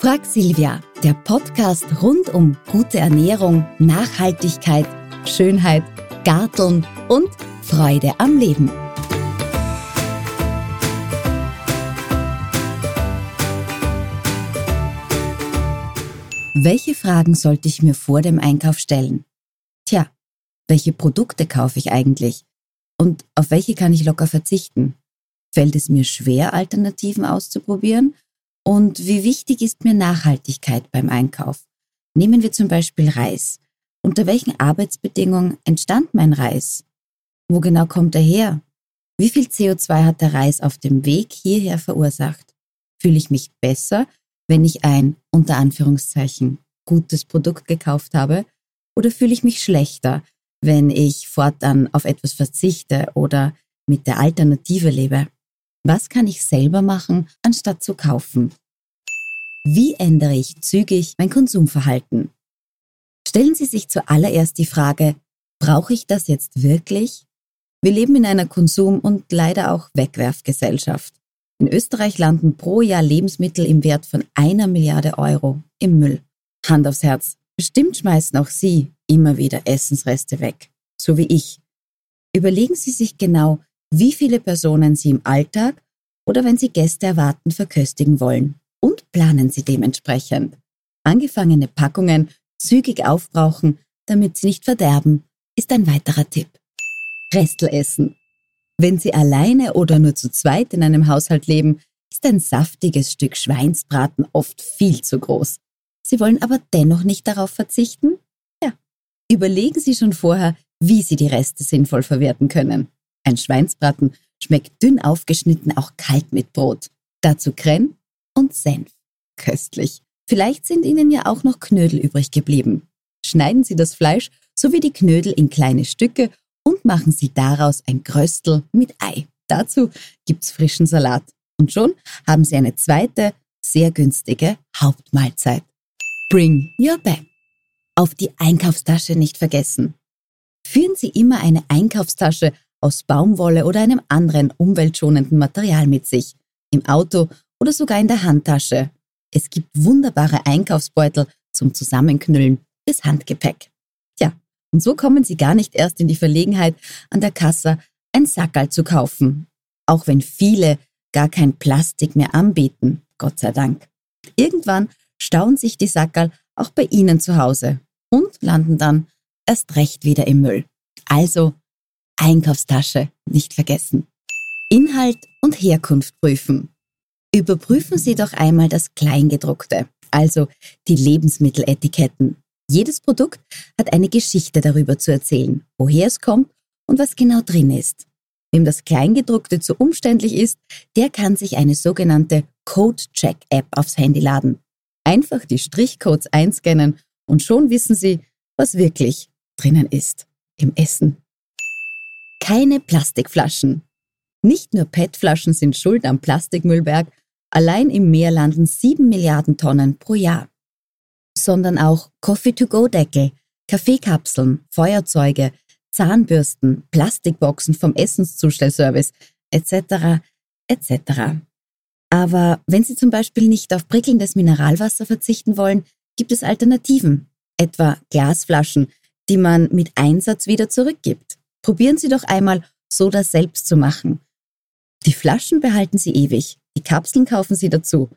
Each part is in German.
Frag Silvia, der Podcast rund um gute Ernährung, Nachhaltigkeit, Schönheit, Garteln und Freude am Leben. Welche Fragen sollte ich mir vor dem Einkauf stellen? Tja, welche Produkte kaufe ich eigentlich? Und auf welche kann ich locker verzichten? Fällt es mir schwer, Alternativen auszuprobieren? Und wie wichtig ist mir Nachhaltigkeit beim Einkauf? Nehmen wir zum Beispiel Reis. Unter welchen Arbeitsbedingungen entstand mein Reis? Wo genau kommt er her? Wie viel CO2 hat der Reis auf dem Weg hierher verursacht? Fühle ich mich besser, wenn ich ein, unter Anführungszeichen, gutes Produkt gekauft habe? Oder fühle ich mich schlechter, wenn ich fortan auf etwas verzichte oder mit der Alternative lebe? Was kann ich selber machen, anstatt zu kaufen? Wie ändere ich zügig mein Konsumverhalten? Stellen Sie sich zuallererst die Frage, brauche ich das jetzt wirklich? Wir leben in einer Konsum- und leider auch Wegwerfgesellschaft. In Österreich landen pro Jahr Lebensmittel im Wert von einer Milliarde Euro im Müll. Hand aufs Herz. Bestimmt schmeißen auch Sie immer wieder Essensreste weg. So wie ich. Überlegen Sie sich genau, wie viele Personen Sie im Alltag oder wenn Sie Gäste erwarten, verköstigen wollen. Und planen Sie dementsprechend. Angefangene Packungen zügig aufbrauchen, damit sie nicht verderben, ist ein weiterer Tipp. Restelessen. Wenn Sie alleine oder nur zu zweit in einem Haushalt leben, ist ein saftiges Stück Schweinsbraten oft viel zu groß. Sie wollen aber dennoch nicht darauf verzichten? Ja. Überlegen Sie schon vorher, wie Sie die Reste sinnvoll verwerten können. Ein Schweinsbraten schmeckt dünn aufgeschnitten auch kalt mit Brot. Dazu Creme und Senf. Köstlich. Vielleicht sind Ihnen ja auch noch Knödel übrig geblieben. Schneiden Sie das Fleisch sowie die Knödel in kleine Stücke und machen Sie daraus ein Gröstel mit Ei. Dazu gibt's frischen Salat. Und schon haben Sie eine zweite, sehr günstige Hauptmahlzeit. Bring your bag. Auf die Einkaufstasche nicht vergessen. Führen Sie immer eine Einkaufstasche aus Baumwolle oder einem anderen umweltschonenden Material mit sich, im Auto oder sogar in der Handtasche. Es gibt wunderbare Einkaufsbeutel zum Zusammenknüllen bis Handgepäck. Tja, und so kommen Sie gar nicht erst in die Verlegenheit, an der Kasse ein Sackerl zu kaufen, auch wenn viele gar kein Plastik mehr anbieten, Gott sei Dank. Irgendwann stauen sich die Sackerl auch bei Ihnen zu Hause und landen dann erst recht wieder im Müll. Also Einkaufstasche nicht vergessen. Inhalt und Herkunft prüfen. Überprüfen Sie doch einmal das Kleingedruckte, also die Lebensmitteletiketten. Jedes Produkt hat eine Geschichte darüber zu erzählen, woher es kommt und was genau drin ist. Wem das Kleingedruckte zu umständlich ist, der kann sich eine sogenannte Code-Check-App aufs Handy laden. Einfach die Strichcodes einscannen und schon wissen Sie, was wirklich drinnen ist im Essen keine Plastikflaschen. Nicht nur PET-Flaschen sind schuld am Plastikmüllberg, allein im Meer landen 7 Milliarden Tonnen pro Jahr. Sondern auch Coffee-to-go-Deckel, Kaffeekapseln, Feuerzeuge, Zahnbürsten, Plastikboxen vom Essenszustellservice etc. etc. Aber wenn Sie zum Beispiel nicht auf prickelndes Mineralwasser verzichten wollen, gibt es Alternativen, etwa Glasflaschen, die man mit Einsatz wieder zurückgibt. Probieren Sie doch einmal, so das selbst zu machen. Die Flaschen behalten Sie ewig, die Kapseln kaufen Sie dazu.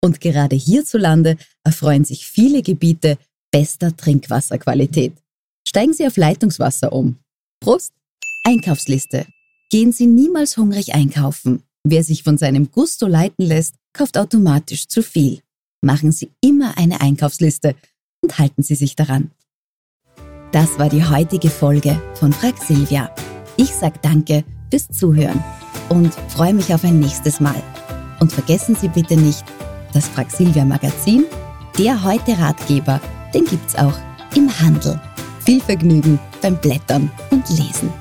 Und gerade hierzulande erfreuen sich viele Gebiete bester Trinkwasserqualität. Steigen Sie auf Leitungswasser um. Prost! Einkaufsliste. Gehen Sie niemals hungrig einkaufen. Wer sich von seinem Gusto leiten lässt, kauft automatisch zu viel. Machen Sie immer eine Einkaufsliste und halten Sie sich daran. Das war die heutige Folge von Frag Silvia. Ich sag Danke fürs Zuhören und freue mich auf ein nächstes Mal. Und vergessen Sie bitte nicht, das Frag Silvia Magazin, der heute Ratgeber, den gibt's auch im Handel. Viel Vergnügen beim Blättern und Lesen.